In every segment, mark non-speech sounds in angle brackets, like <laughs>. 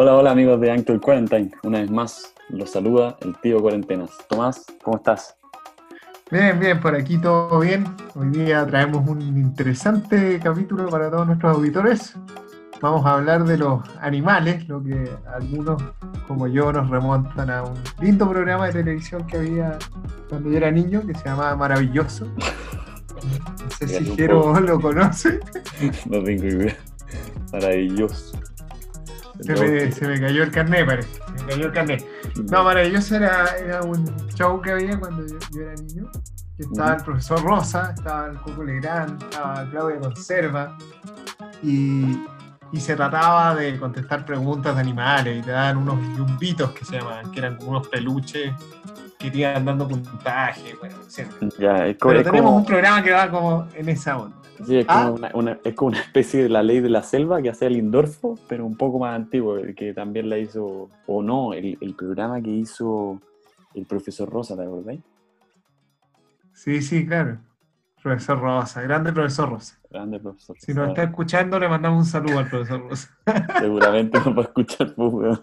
Hola, hola amigos de Anchor Quarantine. Una vez más los saluda el tío Cuarentenas. Tomás, ¿cómo estás? Bien, bien, por aquí todo bien. Hoy día traemos un interesante capítulo para todos nuestros auditores. Vamos a hablar de los animales, lo que algunos como yo nos remontan a un lindo programa de televisión que había cuando yo era niño, que se llamaba Maravilloso. <laughs> No sé si Jero lo conoce. <laughs> No tengo idea. Maravilloso. Se me, se me cayó el carnet, parece. Se me cayó el carnet. No, Maravilloso era, era un show que había cuando yo, yo era niño. Que estaba el profesor Rosa, estaba el Coco Legrand, estaba Claudia Conserva. Y, y se trataba de contestar preguntas de animales y te daban unos yumbitos que se llamaban, que eran como unos peluches que te iban dando puntaje, bueno, etc. Ya, Pero tenemos como- un programa que va como en esa onda. Sí, es Ah. como una, una- es como una especie de la ley de la selva que hacía el Indorfo, pero un poco más antiguo, el que también la hizo, o no, el, el programa que hizo el profesor Rosa, ¿te acordáis? Sí, sí, claro. Profesor Rosa, grande profesor Rosa. Grande profesor. Si nos Rosa. está escuchando, le mandamos un saludo al profesor Rosa. <laughs> Seguramente nos va a escuchar, pues.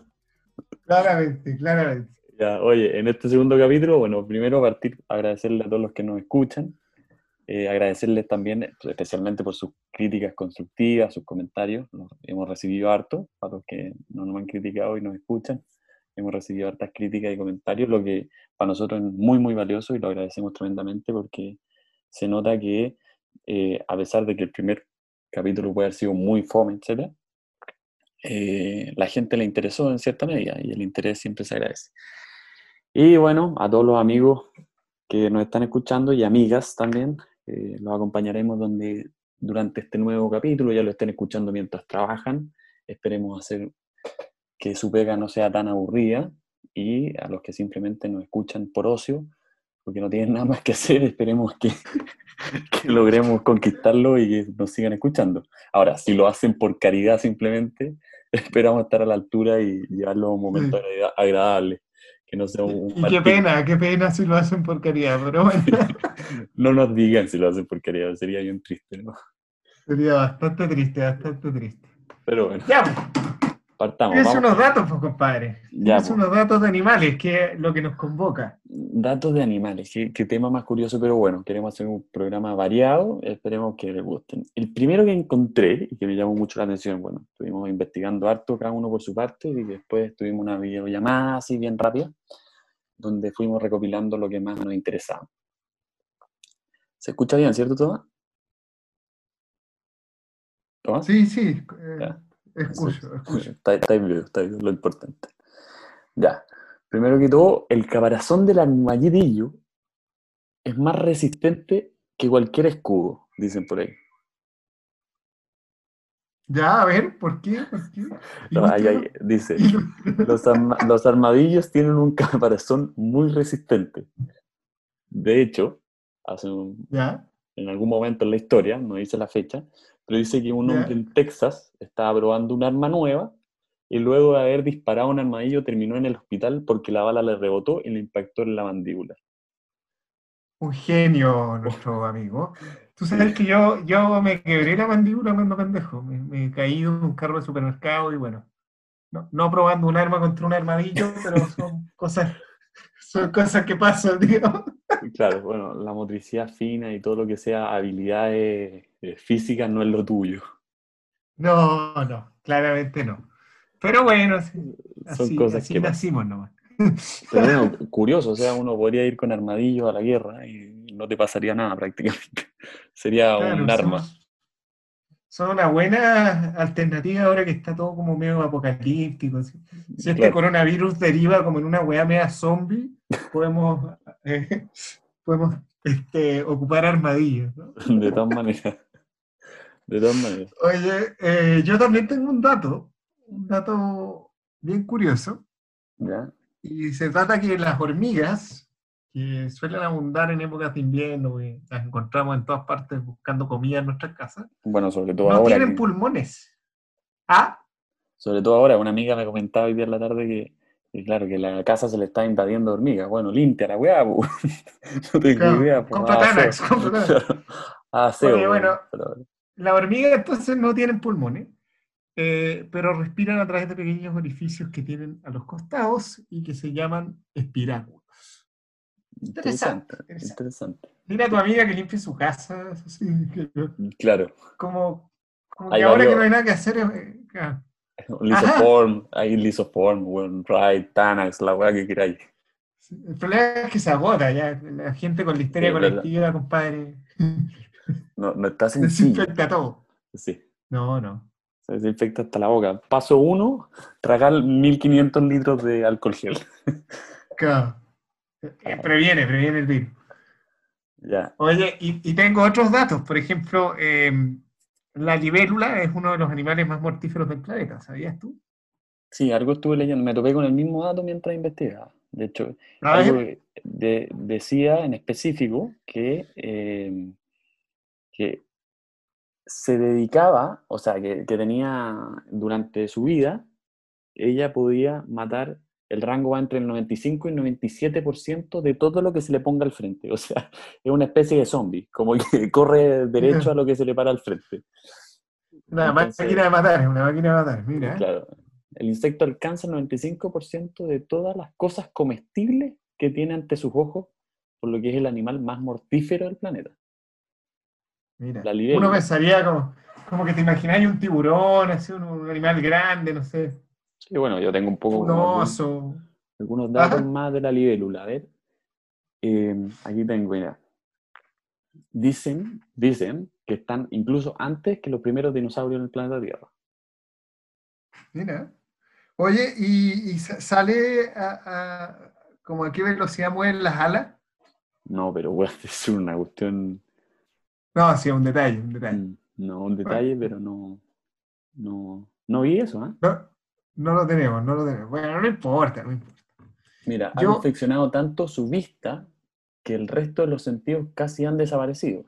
Claramente, claramente. Ya, oye, en este segundo capítulo, bueno, primero partir, agradecerle a todos los que nos escuchan, eh, agradecerles también, eh, especialmente por sus críticas constructivas, sus comentarios, hemos recibido harto, para los que no nos han criticado y nos escuchan, hemos recibido hartas críticas y comentarios, lo que para nosotros es muy, muy valioso y lo agradecemos tremendamente porque se nota que, eh, a pesar de que el primer capítulo puede haber sido muy fome, etc., eh, la gente le interesó en cierta medida y el interés siempre se agradece. Y bueno, a todos los amigos que nos están escuchando y amigas también, eh, los acompañaremos donde, durante este nuevo capítulo, ya lo estén escuchando mientras trabajan. Esperemos hacer que su pega no sea tan aburrida y a los que simplemente nos escuchan por ocio, porque no tienen <laughs> nada más que hacer, esperemos que, <laughs> que logremos conquistarlo y que nos sigan escuchando. Ahora, si lo hacen por caridad simplemente, <laughs> esperamos estar a la altura y llevarlo a un momento Sí. agrada- agradable. Que no sea un Y qué pena, qué pena si lo hacen porquería, pero bueno, <laughs> No nos digan si lo hacen por caridad, sería bien triste, ¿no? sería bastante triste, bastante triste. Pero bueno, Ya, partamos. es unos datos, pues, compadre. Ya, es pues. unos datos de animales, que es lo que nos convoca. Datos de animales, qué, qué tema más curioso, pero bueno, queremos hacer un programa variado, esperemos que les gusten. El primero que encontré y que me llamó mucho la atención, bueno, estuvimos investigando harto cada uno por su parte y después tuvimos una videollamada así bien rápida, donde fuimos recopilando lo que más nos interesaba. ¿Se escucha bien, cierto, Tomás? ¿Tomás? Sí, sí, eh. Escucho, escucho. Está, está lo importante. Ya. Primero que todo, el caparazón del armadillo es más resistente que cualquier escudo, dicen por ahí. Ya, a ver, ¿por qué? ¿Por qué? No, ahí- dice, los, arma- los armadillos tienen un caparazón muy resistente. De hecho, hace un- Ya, en algún momento en la historia, no dice la fecha, pero dice que un hombre en Texas estaba probando un arma nueva y luego de haber disparado un armadillo terminó en el hospital porque la bala le rebotó y le impactó en la mandíbula. un genio nuestro amigo. Tú sabes que yo, yo me quebré la mandíbula cuando pendejo. Me, me caí de un carro de supermercado y bueno, no, no probando un arma contra un armadillo, pero <laughs> son cosas, son cosas que pasan, <laughs> digamos. Y Claro, bueno, la motricidad fina y todo lo que sea habilidades eh, físicas no es lo tuyo. No, no, claramente no. Pero bueno, sí, Son así, cosas así que nacimos nomás. Pero bueno, <laughs> curioso, o sea, uno podría ir con armadillos a la guerra y no te pasaría nada prácticamente. <laughs> Sería Claro, un arma. Son, son una buena alternativa ahora que está todo como medio apocalíptico. así. Si este coronavirus deriva como en una weá media zombie, podemos, <laughs> eh, podemos este, ocupar armadillos. ¿no? De todas maneras. De todas maneras. Oye, eh, yo también tengo un dato, un dato bien curioso, ¿Ya? y se trata que las hormigas, que suelen abundar en épocas de invierno, y las encontramos en todas partes buscando comida en nuestras casas, Bueno, sobre todo no ahora. tienen que- pulmones. Ah, Sobre todo ahora, una amiga me comentaba hoy día en la tarde que, claro, que la casa se le está invadiendo de hormigas. Bueno, limpia la weá, pu. <laughs> No tengo Claro, idea. pu. compra Ah, Tanax, compra Tanax. <laughs> Ah, aseo, Oye, bueno, pero- las hormigas entonces no tienen pulmones. eh, pero respiran a través de pequeños orificios que tienen a los costados y que se llaman espiráculos. Interesante, interesante. Mira a tu amiga que limpie su casa. claro. Como, como que ahora que no hay nada que hacer. Eh, Lisoform, hay Lisoform, Ride, Tanax, la weá que queráis. El problema es que se agota ya. La gente con la histeria colectiva, compadre. No, no está <laughs> sencillo. Desinfecta todo. Sí. No, no. Se desinfecta hasta la boca. Paso uno, tragar 1500 litros de alcohol gel. <laughs> Claro. Eh, previene, previene el virus. Ya. Oye, y, tengo otros datos. Por ejemplo, em, la libélula es uno de los animales más mortíferos del planeta. ¿Sabías tú? Sí, algo estuve leyendo. Me topé con el mismo dato mientras investigaba. De hecho, decía en específico que, em, que se dedicaba, o sea, que, que, tenía durante su vida, ella podía matar el rango va entre el 95 y el 97% de todo lo que se le ponga al frente. <laughs> O sea, es una especie de zombie, como que corre derecho a <laughs> lo que se le para al frente. Una máquina de matar, una máquina de matar, mira. Claro. El insecto alcanza el 95% de todas las cosas comestibles que tiene ante sus ojos, por lo que es el animal más mortífero del planeta. Mira, uno pensaría como, como que te imagináis un tiburón, así, un animal grande, no sé. Sí, bueno, yo tengo un poco... Algunos, datos más de la libélula. A ver, em, aquí tengo, mira. Dicen, dicen que están incluso antes que los primeros dinosaurios en el planeta Tierra. Mira. Oye, ¿y, sale a, como a qué velocidad mueven las alas? No, pero bueno, <laughs> es una cuestión... No, sí, un detalle, un detalle. Mm, no, un detalle, pero no, no, no vi eso, ¿eh? No, no lo tenemos, no lo tenemos. Bueno, no importa, no importa. Mira, ha perfeccionado tanto su vista que el resto de los sentidos casi han desaparecido.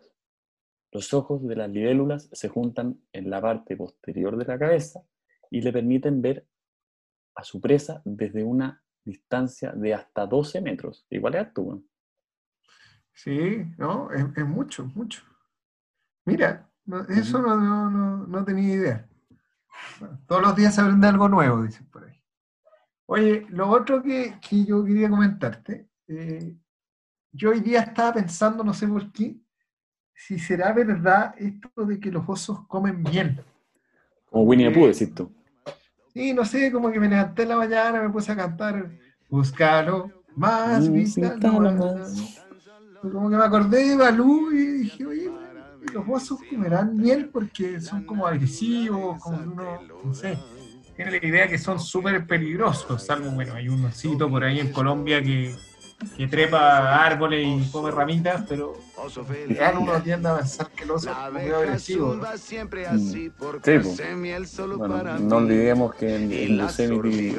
Los ojos de las libélulas se juntan en la parte posterior de la cabeza y le permiten ver a su presa desde una distancia de hasta 12 metros. Igual es alto, Sí, no, es, mucho, mucho. Mira, eso no, no, no tenía idea todos los días se aprende algo nuevo, dicen por ahí. Oye, lo otro que, yo quería comentarte, eh, yo hoy día estaba pensando, no sé por qué, si será verdad esto de que los osos comen bien. Como Winnie the Pooh, decís tú. Sí, no sé, como que me levanté en la mañana, me puse a cantar, búscalo más, búscalo más. Como que me acordé de Balú y dije, oye, los osos comerán miel porque son como agresivos, como uno, no sé, tiene la idea que son súper peligrosos, salvo, bueno, hay un osito por ahí en Colombia que que trepa árboles y come ramitas, pero real uno tiende a pensar que el oso es muy agresivo. ¿no? Mm. Sí, bueno, no olvidemos que en, en Yosemite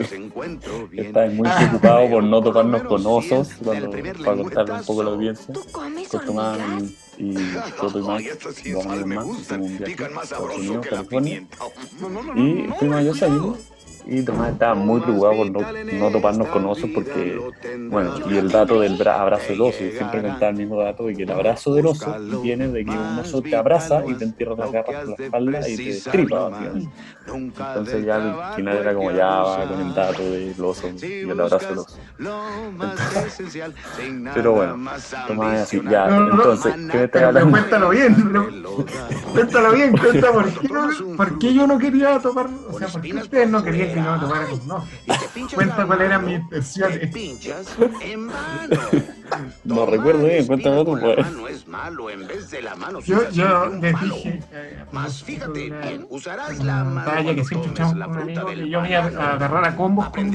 está muy preocupado por no tocarnos con osos, cuando, para contarle un poco a la audiencia. Costoman y años más, hicimos un viaje a Estados Unidos, California, y fuimos a Yosemite y Tomás estaba muy preocupado por no, no, toparnos con osos porque, bueno, y el dato del abrazo del oso, siempre contaba el mismo dato de que el abrazo del oso viene de que un oso te abraza y te entierra las garras por la espalda y te destripa, Entonces ya al final era como ya va con el dato del oso y el abrazo del oso. pero bueno, Tomás es así, ya, entonces, ¿qué me estás hablando? Cuéntalo bien, cuéntalo bien, cuéntalo por qué, por qué yo no quería tomar, o sea, por qué ustedes no querían no no. Cuenta cuál era mi intención. <laughs> No recuerdo bien, cuéntame tú, pues. Yo, yo les dije, eh, más fíjate bien, usarás la talla que siempre echamos que yo iba a agarrar a combos con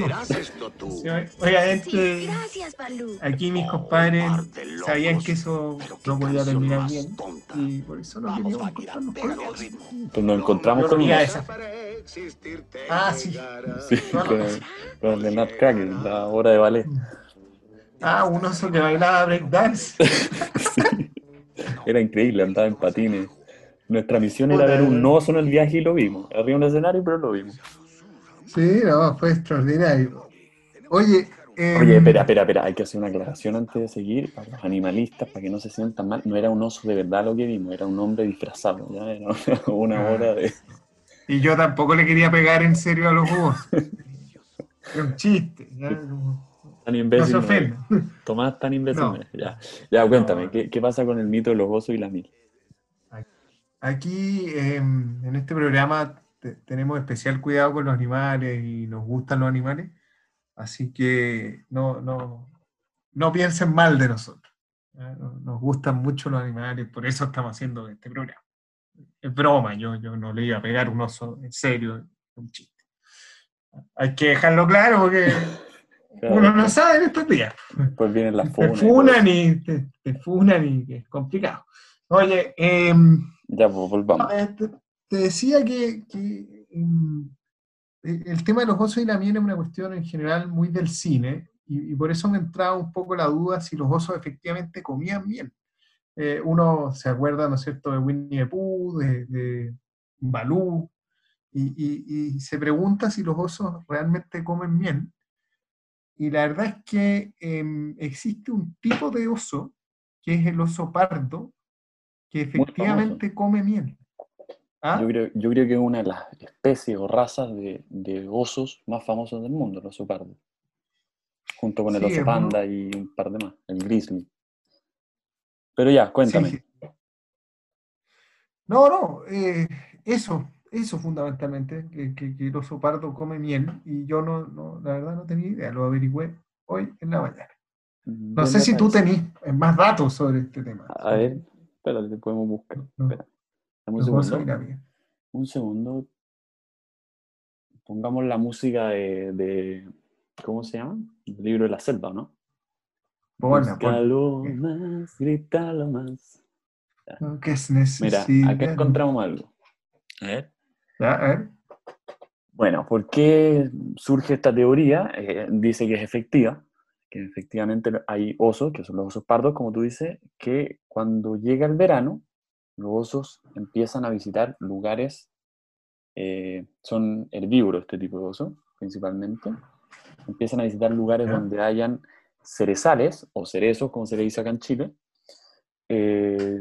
Oiga, este, aquí mis compadres sabían que eso no podía terminar bien y por eso no queríamos encontrarnos con ellos. Pues nos encontramos con ellos. Ah, sí. Sí, con el, con el Nat la hora de ballet. Ah, un oso que bailaba breakdance. <laughs> sí. Era increíble, andaba en patines. Nuestra misión era ver un oso en el viaje y lo vimos. Arriba un escenario, pero lo vimos. Sí, no, fue extraordinario. Oye, eh... Oye, espera, espera, espera, hay que hacer una aclaración antes de seguir para los animalistas, para que no se sientan mal. No era un oso de verdad lo que vimos, era un hombre disfrazado, ya era una hora de, Y yo tampoco le quería pegar en serio a los osos. <laughs> Es un chiste. Tan imbécil. <laughs> Tomás, tan imbécil. Ya, ya cuéntame, ¿qué, pasa con el mito de los osos y la miel? Aquí em, en este programa tenemos especial cuidado con los animales y nos gustan los animales, así que no, no, no piensen mal de nosotros. Nos gustan mucho los animales, por eso estamos haciendo este programa. Es broma, yo, yo no le iba a pegar un oso en serio, un chiste. Hay que dejarlo claro porque <laughs> uno no sabe en estos días. Pues vienen las funas. Te funan y te, funan y es complicado. Oye, em, ya pues, volvamos. Te, decía que, em, el tema de los osos y la miel es una cuestión en general muy del cine y, por eso me entraba un poco la duda si los osos efectivamente comían miel. Eh, uno se acuerda, ¿no es cierto?, de Winnie the Pooh, de, Balú, y, se pregunta si los osos realmente comen miel. Y la verdad es que em, existe un tipo de oso, que es el oso pardo, que efectivamente come miel. ¿Ah? Yo, creo, yo creo que es una de las especies o razas de, de osos más famosos del mundo, el oso pardo junto con el oso panda y un par de más, el grizzly. Pero ya, cuéntame. No, no, eh, eso, eso fundamentalmente, que, el oso pardo come miel y yo no, no, la verdad no tenía idea, lo averigüé hoy en la mañana. Mm, no sé si tú tenés más datos sobre este tema. A ver, espérate, podemos buscar. un segundo. Un segundo. Pongamos la música de ¿Cómo se llama? El libro de la selva, ¿no? Bueno, pues, más, grítalo más. ¿Qué es necesario? Mira, acá encontramos algo. A ver. a ver. Bueno, ¿por qué surge esta teoría? Eh, dice que es efectiva, que efectivamente hay osos, que son los osos pardos, como tú dices, que cuando llega el verano, los osos empiezan a visitar lugares, eh, son herbívoros este tipo de osos, principalmente, empiezan a visitar lugares donde hayan cerezales o cerezos, como se le dice acá en Chile. Eh,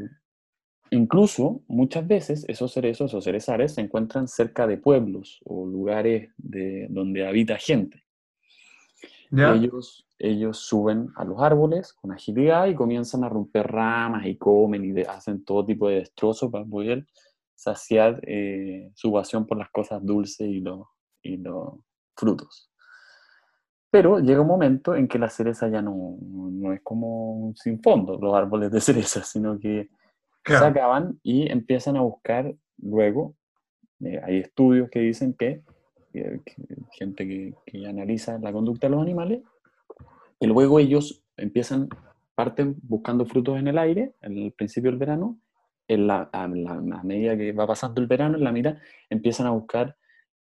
incluso muchas veces esos cerezos o cerezales se encuentran cerca de pueblos o lugares de, donde habita gente. Ellos, ellos suben a los árboles con agilidad y comienzan a romper ramas y comen y hacen todo tipo de destrozos para poder saciar eh, su pasión por las cosas dulces y y los frutos. Pero llega un momento en que la cereza ya no, no es como sin fondo, los árboles de <laughs> cereza, sino que se acaban y empiezan a buscar luego, eh, hay estudios que dicen que, gente que, que, analiza la conducta de los animales, y luego ellos empiezan, parten buscando frutos en el aire, en el principio del verano, en la, a, medida que va pasando el verano, en la mitad, empiezan a buscar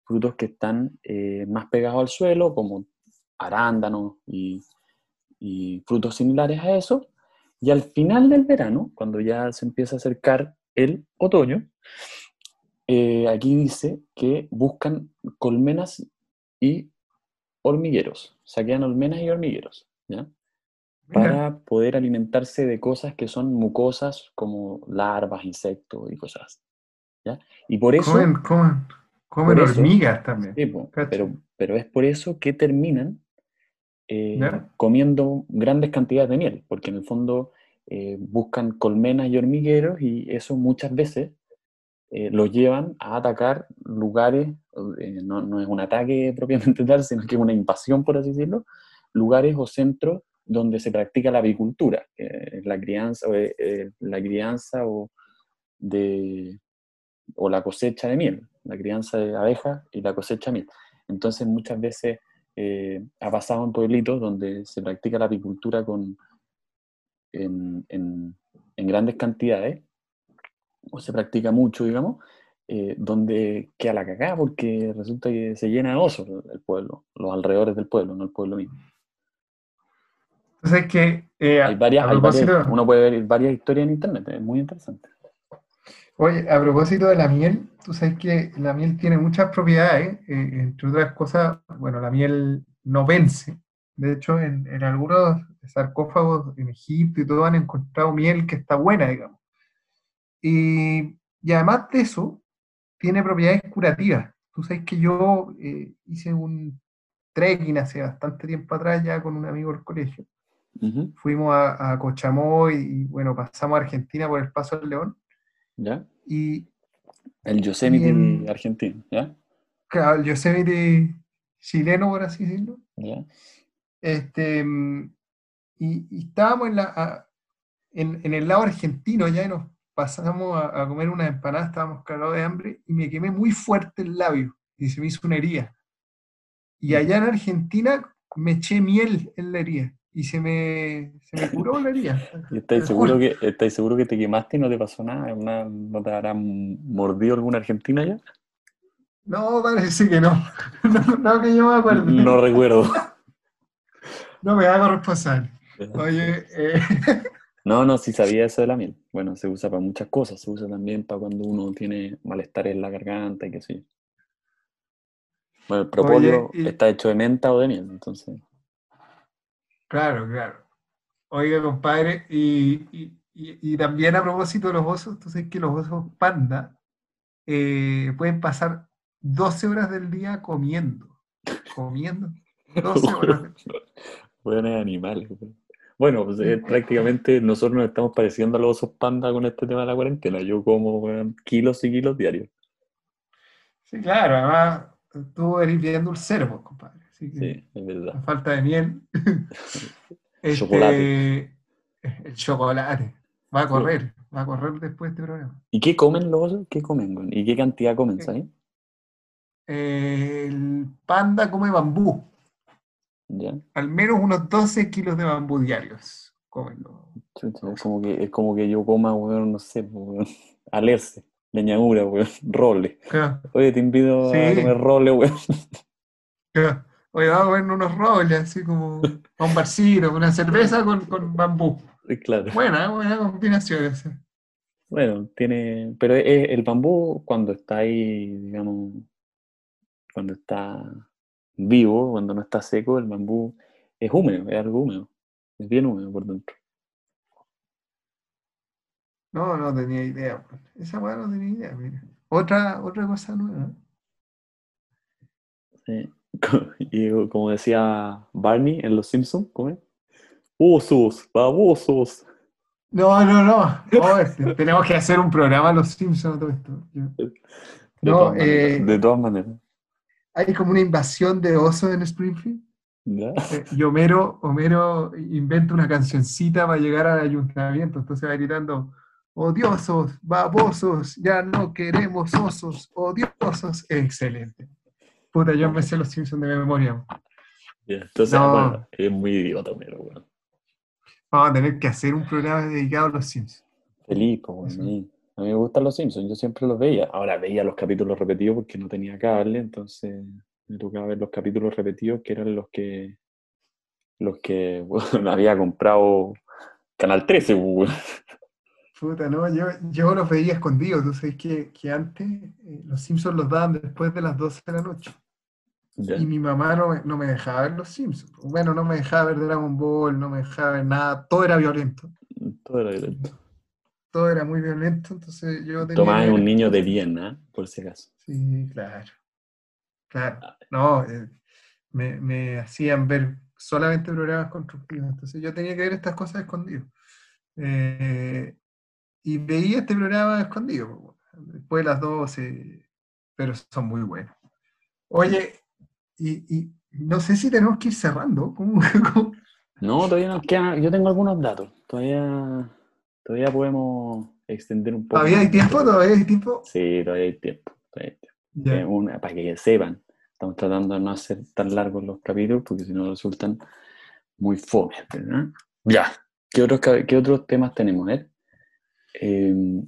frutos que están eh, más pegados al suelo, como arándanos y, frutos similares a eso. Y al final del verano, cuando ya se empieza a acercar el otoño, eh, aquí dice que buscan colmenas y hormigueros, saquean colmenas y hormigueros, ¿ya? Para poder alimentarse de cosas que son mucosas como larvas, insectos y cosas. ¿ya? Y por eso... Comen, comen, hormigas también. pero, pero es por eso que terminan eh, comiendo grandes cantidades de miel, porque en el fondo eh, buscan colmenas y hormigueros y eso muchas veces eh, los llevan a atacar lugares, no, es un ataque <laughs> propiamente tal, sino que es una invasión, por así decirlo, lugares o centros donde se practica la apicultura, la crianza, la crianza o, de, o la cosecha de miel, la crianza de abejas y la cosecha de miel. Entonces muchas veces eh, ha pasado en pueblitos donde se practica la apicultura con, en, en, grandes cantidades, o se practica mucho, digamos, eh, donde queda la cagada porque resulta que se llena de osos el pueblo, los alrededores del pueblo, no el pueblo mismo. Entonces que... Eh, hay varias, uno puede ver varias historias en internet, es muy interesante. Oye, a propósito de la miel, tú sabes que la miel tiene muchas propiedades, eh, entre otras cosas, bueno, la miel no vence. De hecho, en, algunos sarcófagos en Egipto y todo han encontrado miel que está buena, digamos. Y, además de eso, tiene propiedades curativas. Tú sabes que yo eh, hice un trekking hace bastante tiempo atrás ya con un amigo del colegio. Fuimos a, a Cochamoy y, bueno, pasamos a Argentina por el Paso del León. ¿Ya? Y, el Yosemite argentino, ¿ya? Claro, el Yosemite chileno, por así decirlo. ¿Ya? Este, y, estábamos en, la, en, en, el lado argentino ya y nos pasamos a, comer una empanada, estábamos cagados de hambre y me quemé muy fuerte el labio y se me hizo una herida. Y allá en Argentina me eché miel en la herida y se me, se me curó la herida. <laughs> ¿Estáis seguro, que, ¿Estáis seguro que te quemaste y no te pasó nada? ¿No te habrá mordido alguna argentina ya? No, parece que no. <laughs> no. que yo me acuerdo. No recuerdo. <laughs> no me hago responsable. Oye, eh... No, no, sí sabía eso de la miel. Bueno, se usa para muchas cosas. Se usa también para cuando uno tiene malestar en la garganta y que sí. Bueno, el propóleo está hecho de menta o de miel, entonces. Claro, claro. Oiga, compadre, y, también a propósito de los osos, tú sabes que los osos panda eh, pueden pasar 12 horas del día comiendo. Comiendo. 12 <laughs> horas. Buenos animales. Bueno, pues eh, prácticamente nosotros nos estamos pareciendo a los osos panda con este tema de la cuarentena. Yo como kilos y kilos diarios. Sí, claro, además tú eres bien dulcero, pues, compadre sí, es verdad. falta de miel. <laughs> este, chocolate. El chocolate. Va a correr, va a correr después de este programa. ¿Y qué comen los osos? ¿Qué comen? ¿Y qué cantidad comen, sabes? el panda come bambú. ¿Ya? Al menos unos 12 kilos de bambú diarios comen es, como que, es como que yo coma, no sé, <laughs> alerce, leñadura, weón, roble. Oye, te invito a comer roble, weón. Oye, vamos a ver unos roles, así como a un barcino, una cerveza con, con bambú. Claro. Buena, buena combinación esa. Bueno, tiene. Pero el bambú, cuando está ahí, digamos, cuando está vivo, cuando no está seco, el bambú es húmedo, es algo húmedo. Es bien húmedo por dentro. No, no tenía idea. Pues. Esa weá no tenía idea, mira. Otra, otra cosa nueva. Sí. <laughs> Y como decía Barney en Los Simpsons, ¿cómo ¡Osos! ¡Babosos! No, no, no. Este, tenemos que hacer un programa Los Simpsons todo esto. De, no, eh, de todas maneras. Hay como una invasión de osos en Springfield. Eh, y Homero, Homero inventa una cancioncita para llegar al ayuntamiento. Entonces va gritando, odiosos, babosos, ya no queremos osos, odiosos. Excelente. Puta, yo me sé los Simpsons de memoria. entonces, bueno, es muy idiota, pero bueno. Vamos a tener que hacer un programa dedicado a los Simpsons. Feliz, pues, a mí. A mí me gustan los Simpsons, yo siempre los veía. Ahora veía los capítulos repetidos porque no tenía cable, entonces me tocaba ver los capítulos repetidos que eran los que los que <laughs> bueno, había comprado Canal 13. Pues, Puta, no, yo, yo los veía escondidos. Tú sabes que, que antes eh, los Simpsons los daban después de las 12 de la noche. Y mi mamá no me, no me, dejaba ver los Simpsons. Bueno, no me dejaba ver Dragon Ball, no me dejaba ver nada. Todo era violento. Todo era violento. Todo era muy violento, entonces yo tenía... Tomás es un niño de bien, ¿eh? Por si acaso. Sí, claro. Claro. Ah. No, eh, me, me, hacían ver solamente programas constructivos. Entonces yo tenía que ver estas cosas escondidas. Eh, y veía este programa escondido, después de las 12, pero son muy buenos. Oye, y, no sé si tenemos que ir cerrando. <laughs> No, todavía nos queda, yo tengo algunos datos, todavía, todavía podemos extender un poco. ¿Todavía hay tiempo? ¿Todavía hay tiempo? Sí, todavía hay tiempo. Una, para que sepan, estamos tratando de no hacer tan largos los capítulos porque si no resultan muy fome. Ya, ¿Qué otros, ¿qué otros temas tenemos? Eh? Em,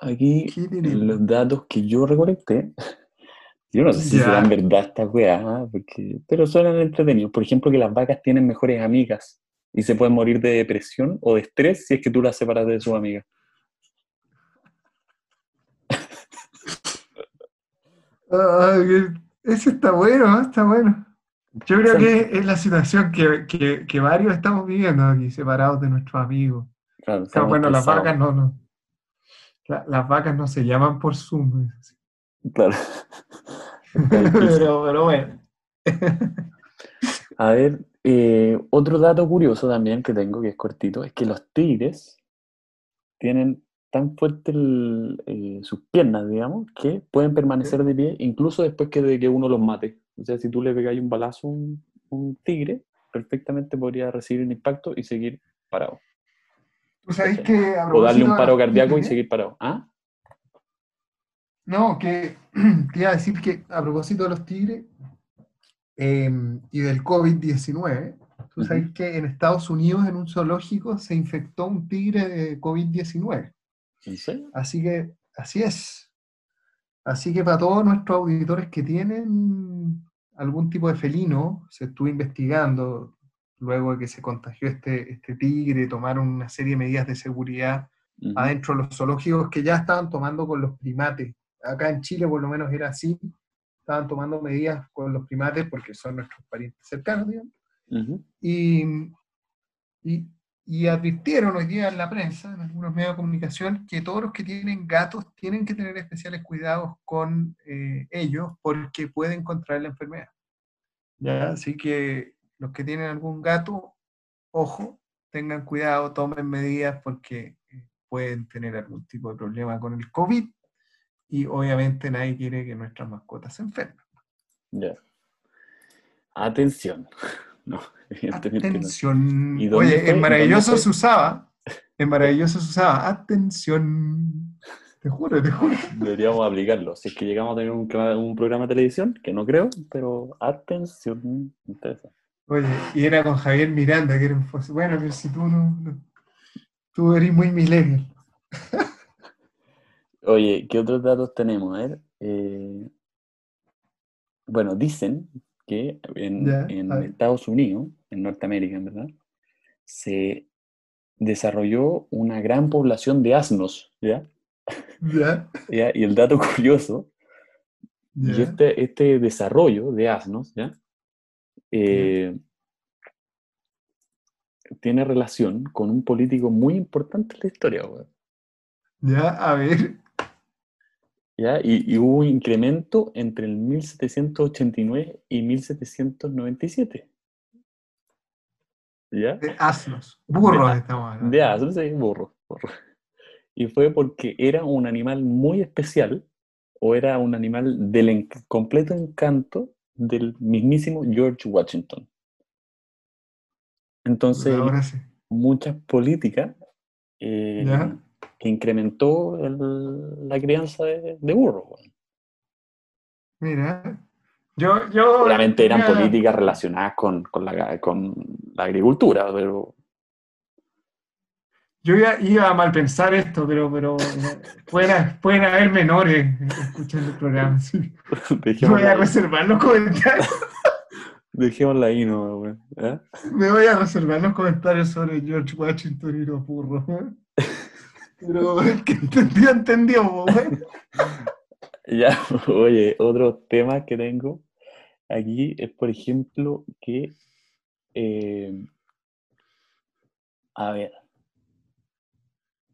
aquí, los datos que yo recolecté, <laughs> yo no sé si serán verdad estas weas, ¿ah? porque, pero suenan entretenidos. Por ejemplo, que las vacas tienen mejores amigas y se pueden morir de depresión o de estrés si es que tú las separas de su amiga. Ah, ese está bueno, está bueno. Yo creo que es la situación que, que, que, varios estamos viviendo aquí, separados de nuestros amigos. Claro, bueno, las vacas no, no. las vacas no se llaman por Zoom. Claro. <laughs> pero, bueno. A ver, eh, otro dato curioso también que tengo, que es cortito, es que los tigres tienen tan fuertes eh, sus piernas, digamos, que pueden permanecer de pie incluso después que de que uno los mate. O sea, si tú le pegas un balazo a un, tigre, perfectamente podría recibir un impacto y seguir parado. Que o darle un paro cardíaco y seguir parado. ¿Ah? No, que <clears throat> te iba a decir que a propósito de los tigres em, y del COVID-19, tú sabes que en Estados Unidos, en un zoológico, se infectó un tigre de COVID-19. ¿Sí? Así que, así es. Así que para todos nuestros auditores que tienen algún tipo de felino, se estuvo investigando luego de que se contagió este, este tigre, tomaron una serie de medidas de seguridad adentro de los zoológicos que ya estaban tomando con los primates. Acá en Chile por lo menos era así, estaban tomando medidas con los primates porque son nuestros parientes cercanos, digamos, y, y, advirtieron hoy día en la prensa, en algunos medios de comunicación, que todos los que tienen gatos tienen que tener especiales cuidados con eh, ellos porque pueden contraer la enfermedad. ¿Ya? Así que los que tienen algún gato, ojo, tengan cuidado, tomen medidas porque eh, pueden tener algún tipo de problema con el COVID y obviamente nadie quiere que nuestras mascotas se enfermen. Ya. Atención. <laughs> No, Atención. Oye, en maravilloso se usaba, en maravilloso se usaba, atención. Te juro, te juro. Deberíamos aplicarlo. Si es que llegamos a tener un, un programa de televisión, que no creo, pero atención. Oye, y era con Javier Miranda, que era un... Bueno, pero si tú no, no tú eres muy millennial. <laughs> Oye, ¿qué otros datos tenemos? A ver. Eh, bueno, dicen que en, Estados Unidos, en Norteamérica, en verdad, se desarrolló una gran población de asnos, ¿ya? ¿Ya? <laughs> Y el dato curioso, y este, este desarrollo de asnos, ¿ya? Eh, tiene relación con un político muy importante en la historia, Ya, a ver. Y, hubo un incremento entre el 1789 y 1797. ¿Ya? De asnos, burros estamos hablando. De asnos, sí, burros, Y fue porque era un animal muy especial, o era un animal del completo encanto del mismísimo George Washington. Entonces, muchas políticas eh, que incrementó la crianza de, burros. Mira, yo, yo Obviamente eran políticas relacionadas con, la, con la agricultura, pero... Yo iba, a mal pensar esto, pero, pero pueden, pueden haber menores escuchando el programa. Yo voy a reservar los comentarios. Dejémosla ahí, ¿no? ¿Eh? Me voy a reservar los comentarios sobre George Washington y los burros. Pero el que entendió, entendió, Ya, oye, otro tema que tengo aquí es, por ejemplo, que. Eh, a ver.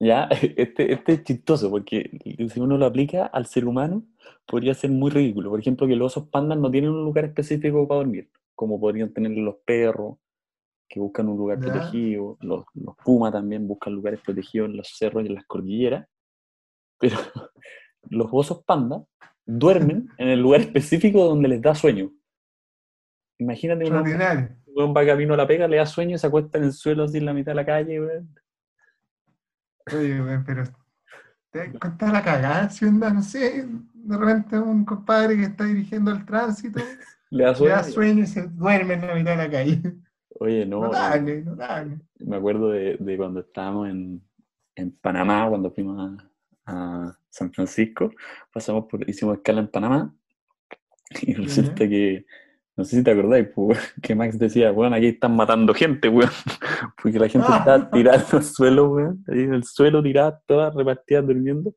Ya, <laughs> este, este es chistoso porque si uno lo aplica al ser humano, podría ser muy ridículo. Por ejemplo, que los osos pandas no tienen un lugar específico para dormir, como podrían tener los perros, que buscan un lugar protegido, los, los pumas también buscan lugares protegidos en los cerros y en las cordilleras, pero <laughs> los osos panda duermen <laughs> en el lugar específico donde les da sueño. Imagínate un un va camino a la pega, le da sueño y se acuesta en el suelo así en la mitad de la calle, Oye, pero te cuenta la cagada, si onda, no sé, de repente un compadre que está dirigiendo el tránsito, le da sueño, le da sueño y se duerme en la mitad de la calle. Oye, no. Me acuerdo de, cuando estábamos en, Panamá, cuando fuimos a, San Francisco, pasamos por, hicimos escala en Panamá, <laughs> y resulta que, no sé si te acordáis, pues, <laughs> que Max decía, bueno, aquí están matando gente, weón, <laughs> porque la gente está tirada el suelo, weón, ahí en el suelo tirada, todas repartidas durmiendo.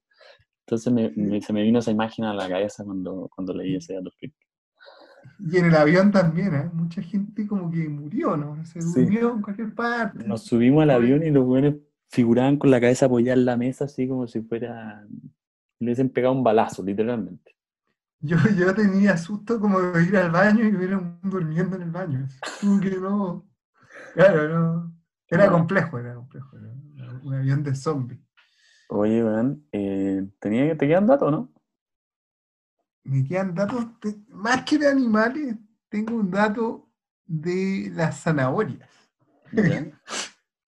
Entonces me, se me vino esa imagen a la cabeza cuando, cuando leí ese dato. Y en el avión también, ¿eh? Mucha gente como que murió, ¿no? Se durmió en cualquier parte. Nos subimos al avión y los buenos figuraban con la cabeza apoyada en la mesa, así como si fuera. Le hubiesen pegado un balazo, literalmente. Yo, yo tenía susto como de ir al baño y hubiera un durmiendo en el baño. Como que no. Claro, no. Era complejo, era complejo. Era un avión de zombies. Oye, weón, eh, tenía, ¿te quedan datos, no? Me quedan datos, de- más que de animales, tengo un dato de las zanahorias. <laughs>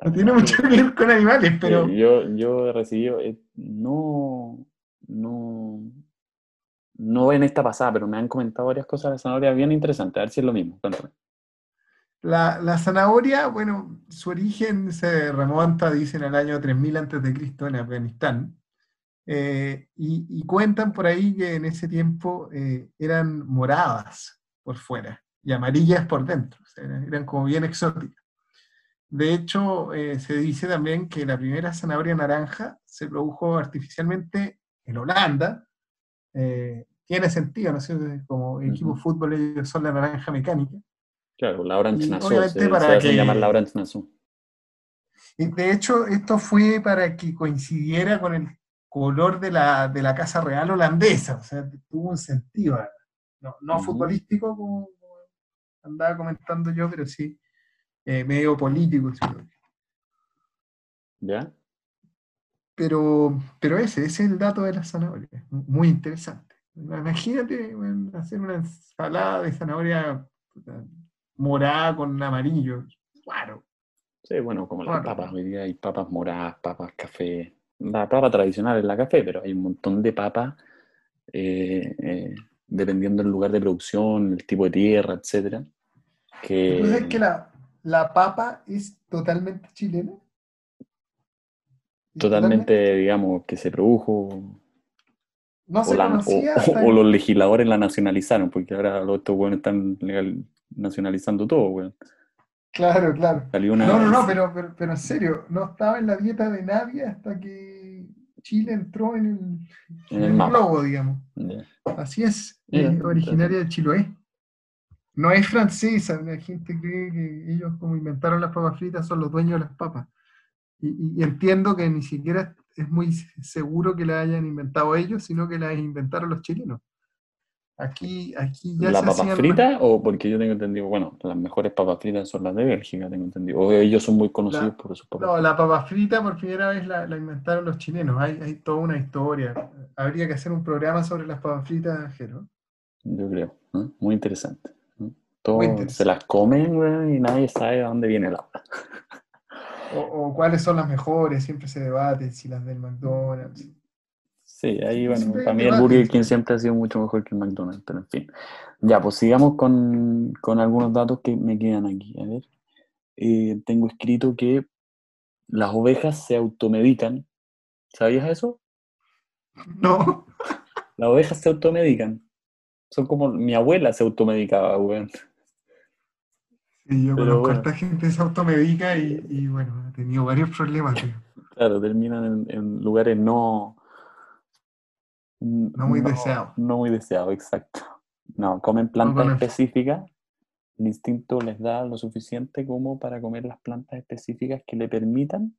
No tiene mucho que ver con animales, pero Eh, yo, yo he recibido, eh, no, no, no en esta pasada, pero me han comentado varias cosas de la zanahoria bien interesantes. A ver si es lo mismo. Cuéntame. la, la zanahoria, bueno, su origen se remonta, dicen, al año 3000 antes de Cristo en Afganistán. Eh, y, cuentan por ahí que en ese tiempo eh, eran moradas por fuera y amarillas por dentro, eran, eran como bien exóticas. De hecho, eh, se dice también que la primera zanahoria naranja se produjo artificialmente en Holanda. Eh, tiene sentido, ¿no es cierto? Como equipo de fútbol, ellos son la naranja mecánica. Claro, la Orange Nassau, obviamente se, para se que- llamar la Orange Nassau. Y de hecho, esto fue para que coincidiera con el color de la, de la Casa Real holandesa, o sea, tuvo un sentido, no, no futbolístico como, como andaba comentando yo, pero sí eh, medio político. sí. ¿Ya? Pero, pero ese, ese es el dato de la zanahoria, muy interesante. Imagínate bueno, hacer una ensalada de zanahoria morada con amarillo, claro. Sí, bueno, como las papas. Hoy día hay papas moradas, papas café. La papa tradicional es la café, pero hay un montón de papas eh, eh, dependiendo del lugar de producción, el tipo de tierra, etcétera. Que, ¿Tú sabes que la, la papa es totalmente chilena? ¿Es totalmente, digamos, que se produjo No o, se la- conocía o- o los legisladores la nacionalizaron, porque ahora los estos buenos están legal, nacionalizando todo, weón. Claro, claro. Una, No, no, no, pero, pero, pero en serio, no estaba en la dieta de nadie hasta que Chile entró en el, En en el el mapa. globo, digamos. Así es, Mira, es originaria de Chiloé. No es francesa, la gente cree que ellos como inventaron las papas fritas son los dueños de las papas. Y, y- entiendo que ni siquiera es muy seguro que la hayan inventado ellos, sino que las inventaron los chilenos. Aquí, aquí ya ¿La se papa hacían- frita o porque yo tengo entendido, bueno, las mejores papas fritas son las de Bélgica, tengo entendido. O ellos son muy conocidos La- por sus papas No, la papa frita por primera vez la, la inventaron los chilenos. Hay, hay toda una historia. Habría que hacer un programa sobre las papas fritas, Jero. Yo creo, ¿no? Muy interesante. ¿no? Todos Muy se interesante. las comen, güey, y nadie sabe de dónde viene la. O, o cuáles son las mejores, siempre se debate si las del McDonald's. Sí, ahí, bueno, siempre para mí el. Burger King siempre ha sido mucho mejor que el McDonald's, pero en fin. Ya, pues sigamos con, con algunos datos que me quedan aquí. A ver, Eh, tengo escrito que las ovejas se automedican. ¿Sabías eso? No, Las ovejas se automedican. Son como mi abuela se automedicaba, güey. Sí, yo Pero conozco a bueno. esta gente se automedica y, y, bueno, ha tenido varios problemas. Claro, terminan en, en lugares no... No muy deseados. No muy deseados, exacto. No, comen plantas específicas. El instinto les da lo suficiente como para comer las plantas específicas que le permitan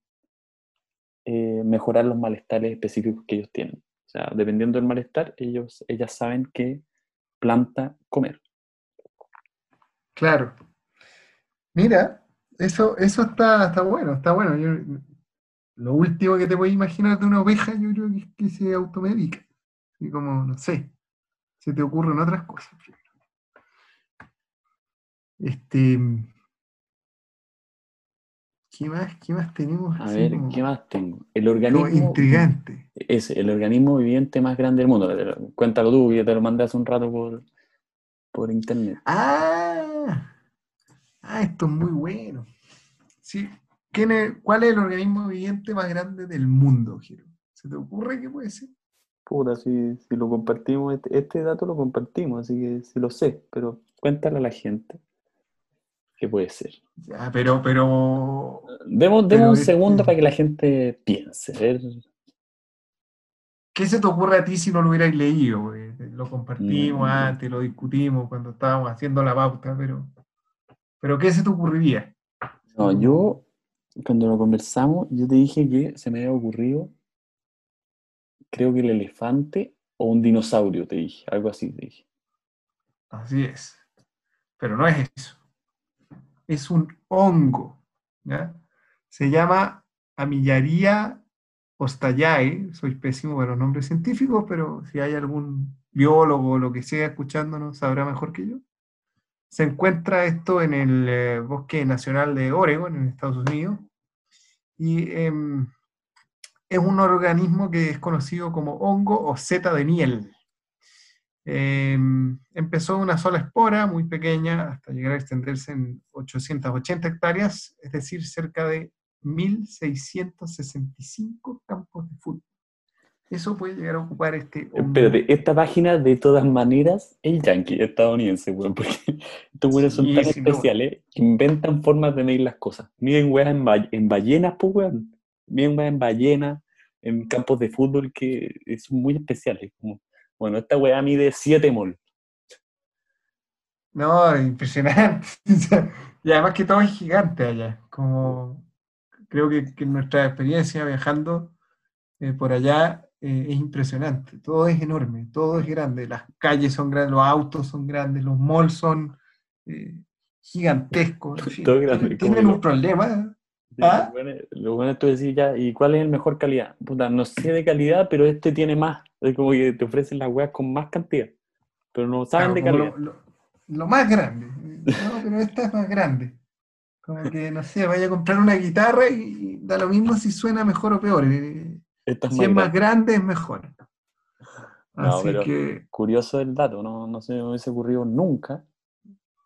eh, mejorar los malestares específicos que ellos tienen. O sea, dependiendo del malestar, ellos, ellas saben qué planta comer. Claro. Mira, eso, eso está, está bueno, está bueno. Yo- lo último que te puedes imaginar de una oveja, yo creo que es que se automedica. Y como, no sé, se te ocurren otras cosas. Este. ¿Qué más, qué más tenemos? A ver, como- ¿qué más tengo? El organismo intrigante. es el organismo viviente más grande del mundo. Cuéntalo tú, que te lo mandé hace un rato por, por internet. Ah, ah, esto es muy bueno. Sí. ¿Quién es- ¿Cuál es el organismo viviente más grande del mundo? ¿Se te ocurre qué puede ser? Puta, si, si lo compartimos, este, este dato lo compartimos, así que sí lo sé, pero cuéntale a la gente qué puede ser. Ya, pero, pero. Demos, demos un este- segundo para que la gente piense. ver. ¿Qué se te ocurre a ti si no lo hubierais leído? Lo compartimos Mm. antes, lo discutimos cuando estábamos haciendo la pauta, pero. Pero ¿qué se te ocurriría? No, yo cuando lo conversamos, yo te dije que se me había ocurrido, creo que el elefante o un dinosaurio, te dije, algo así te dije. Así es. Pero no es eso. Es un hongo. ¿ya? Se llama Amillaria ostayae. Soy pésimo para los nombres científicos, pero si hay algún biólogo o lo que sea escuchándonos, sabrá mejor que yo. Se encuentra esto en el eh, Bosque Nacional de Oregon, en Estados Unidos, y em, es un organismo que es conocido como hongo o seta de miel. Em, empezó una sola espora muy pequeña hasta llegar a extenderse en 880 hectáreas, es decir, cerca de 1.665 campos de fútbol. Eso puede llegar a ocupar este... Espérate, esta página de todas maneras es yankee, estadounidense, weón, porque <laughs> estos weones son tan especiales que inventan formas de medir las cosas. Miden weas en, en ballenas, pues weón. Miden weas en ballenas, en campos de fútbol que son muy especiales. Como, bueno, esta wea mide 7 mol. No, impresionante. <laughs> y además que todo es gigante allá. Como creo que, que nuestra experiencia viajando eh, por allá eh, es impresionante. Todo es enorme, todo es grande. Las calles son grandes, los autos son grandes, los malls son eh, gigantescos. <laughs> todo grande, tienen un problema. ¿Ah? Lo, bueno, es tú decir ya, ¿y cuál es el mejor calidad? Puta, no sé de calidad, pero este tiene más. Es como que te ofrecen las weas con más cantidad, pero no saben de calidad. Lo, más grande. No, pero esta es más grande. Como que, no sé, vaya a comprar una guitarra y da lo mismo si suena mejor o peor. Eh, si es más grande, es mejor. Así que... Curioso el dato, no, no se me hubiese ocurrido nunca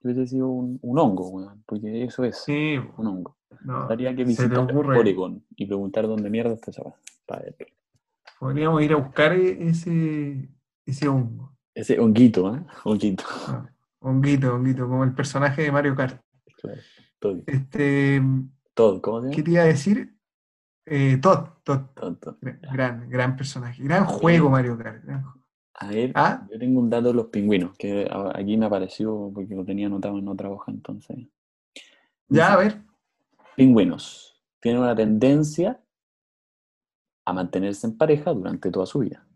que hubiese sido un, hongo, porque eso es un hongo. No, que visitar Oregon y preguntar dónde mierda está esa Podríamos ir a buscar ese, ese hongo. Ese honguito, ¿eh? Honguito. Ah, honguito, honguito, como el personaje de Mario Kart. Claro, todo. Este, ¿cómo se llama? ¿Qué te iba a decir? Eh, Todd, Todd. Gran, gran personaje. Gran juego, Mario Kart. A ver, ¿Ah? yo tengo un dato de los pingüinos, que aquí me apareció porque lo tenía anotado en otra hoja, entonces. Ya, a ver. Pingüinos tienen una tendencia a mantenerse en pareja durante toda su vida.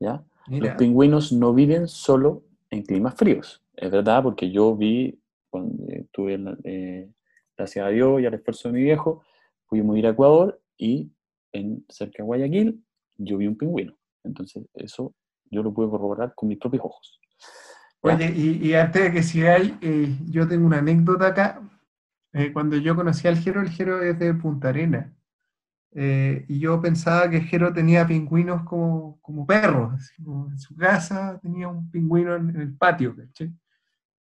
¿ya? Los pingüinos no viven solo en climas fríos. Es verdad, porque yo vi, cuando estuve, eh, gracias a Dios y al esfuerzo de mi viejo, fuimos a ir a Ecuador y en cerca de Guayaquil yo vi un pingüino. Entonces, eso yo lo puedo corroborar con mis propios ojos. Oye, y, antes de que sigáis, eh, yo tengo una anécdota acá. Eh, cuando yo conocí al Jero, el Jero es de Punta Arena. Eh, y yo pensaba que Jero tenía pingüinos como, como perros. en su casa tenía un pingüino en, el patio, ¿cachai?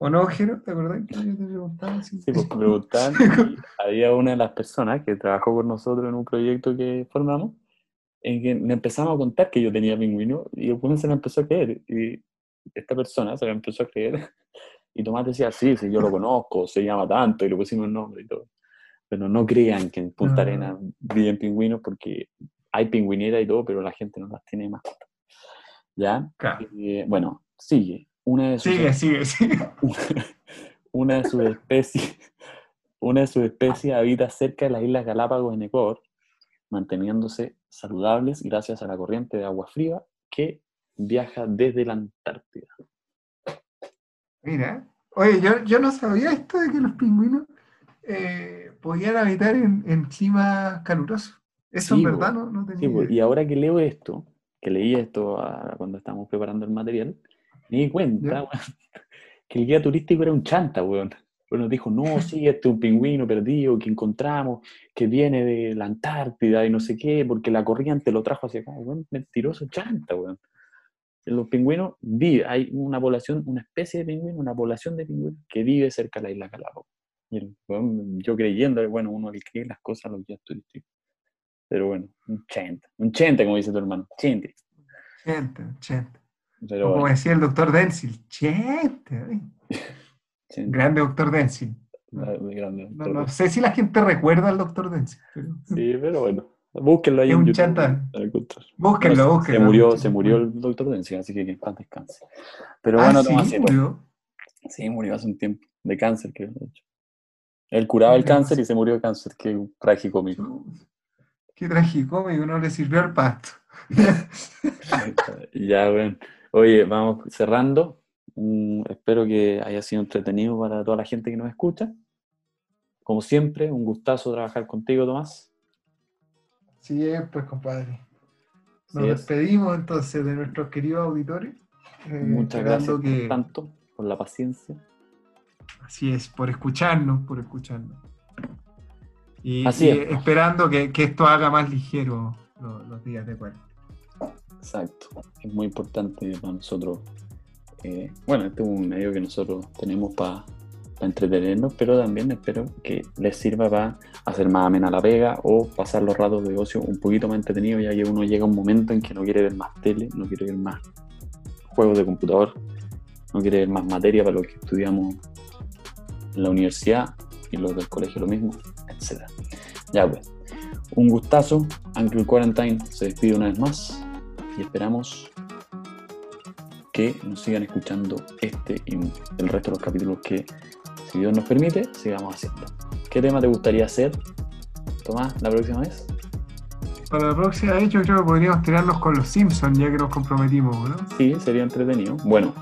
¿O no, Jero? ¿Te acordás que yo te preguntaba? Sí, pues me preguntaban. <laughs> había una de las personas que trabajó con nosotros en un proyecto que formamos, en que me empezamos a contar que yo tenía pingüino y después se me empezó a creer. Y esta persona se me empezó a creer. <laughs> Y Tomás decía, sí, sí, yo lo conozco, se llama tanto, y le pusimos el nombre y todo. Pero no crean que en Punta Arena viven pingüinos porque hay pingüinera y todo, pero la gente no las tiene más. ¿Ya? bueno, sigue una de sus, sigue, sigue, sigue. <laughs> Una, de sus especies, una de sus especies habita cerca de las Islas Galápagos en Ecuador, manteniéndose saludables gracias a la corriente de agua fría que viaja desde la Antártida. Mira, oye, yo, no sabía esto de que los pingüinos eh, podían habitar en, en clima caluroso. Eso en verdad no, no tenía. y ahora que leo esto, que leí esto cuando estábamos preparando el material, me di cuenta, que el guía turístico era un chanta, weón. Bueno, dijo, no, sí, este es un pingüino perdido que encontramos, que viene de la Antártida y no sé qué, porque la corriente lo trajo hacia acá. Weón, mentiroso chanta, weón. Los pingüinos vive, hay una población, una especie de pingüino, una población de pingüinos que vive cerca de la isla Galápagos. Y yo creyendo, bueno, uno le cree las cosas a los guías turísticos. Pero bueno, un chanta, un chanta, como dice tu hermano, chente. Chente, chente como decía el doctor Denzil, chete. <laughs> Grande doctor Denzil. No, sé si la gente recuerda al doctor Denzil. <laughs> Sí, pero bueno. Búsquenlo ahí es un chanta. Búsquenlo, búsquenlo. Se murió, se murió el doctor Denzil, así que que paz descanse. Pero ah, bueno, ¿sí? ¿Murió? Sí, murió hace un tiempo. De cáncer, creo, de hecho. Él curaba el cáncer y se murió de cáncer. Qué tragicómico. Qué tragicómico, no le sirvió el pasto. <laughs> ya, bueno. Oye, vamos cerrando. Mm, espero que haya sido entretenido para toda la gente que nos escucha. Como siempre, un gustazo trabajar contigo, Tomás. Sí, pues, compadre. Nos despedimos entonces de nuestros queridos auditores. Eh, Muchas gracias por tanto, por la paciencia. Así es, por escucharnos, por escucharnos. Y, esperando que, esto haga más ligero los, días de cuarto. Exacto, es muy importante para nosotros. Eh, bueno, este es un medio que nosotros tenemos para entretenernos, pero también espero que les sirva para hacer más amena la pega o pasar los ratos de ocio un poquito más entretenido, ya que uno llega a un momento en que no quiere ver más tele, no quiere ver más juegos de computador, no quiere ver más materia para lo que estudiamos en la universidad y los del colegio lo mismo, etc. Ya pues, un gustazo, Uncle Quarantine se despide una vez más y esperamos que nos sigan escuchando este y el resto de los capítulos que, si Dios nos permite, sigamos haciendo. ¿Qué tema te gustaría hacer, Tomás, la próxima vez? Para la próxima vez yo creo que podríamos tirarnos con los Simpsons, ya que nos comprometimos, ¿no? Sí, sería entretenido. Bueno,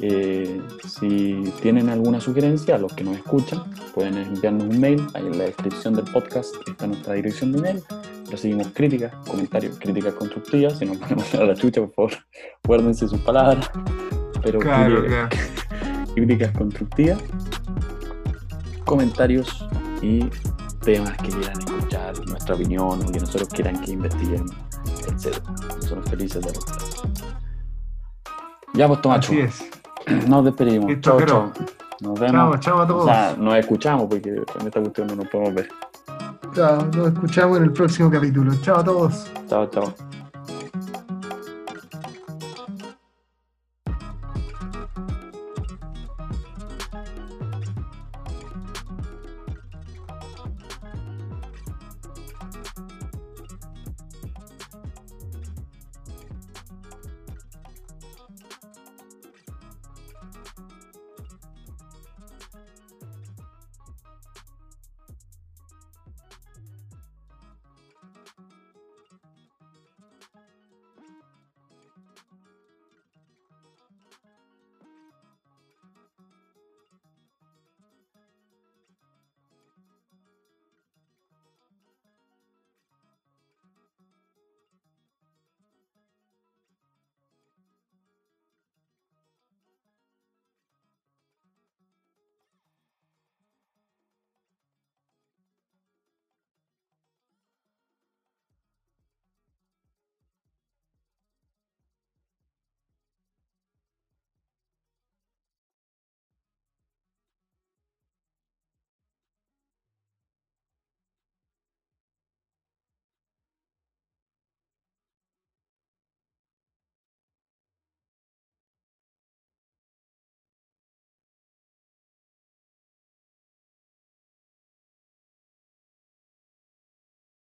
eh, si tienen alguna sugerencia, los que nos escuchan, pueden enviarnos un mail. Ahí en la descripción del podcast está nuestra dirección de mail. Recibimos críticas, comentarios, críticas constructivas. Si nos van a mandar a la chucha, por favor, guárdense sus palabras. Pero <laughs> críticas, constructivas, comentarios y temas que quieran escuchar, nuestra opinión o que nosotros quieran que investiguemos, etc. Nosotros felices de los Ya, pues, Tomacho. Así es. Nos despedimos. Chao, chao. Nos vemos. Chao, chao a todos. O sea, nos escuchamos porque en esta cuestión no nos podemos ver. Chao, nos escuchamos en el próximo capítulo. Chao a todos. Chao, chao.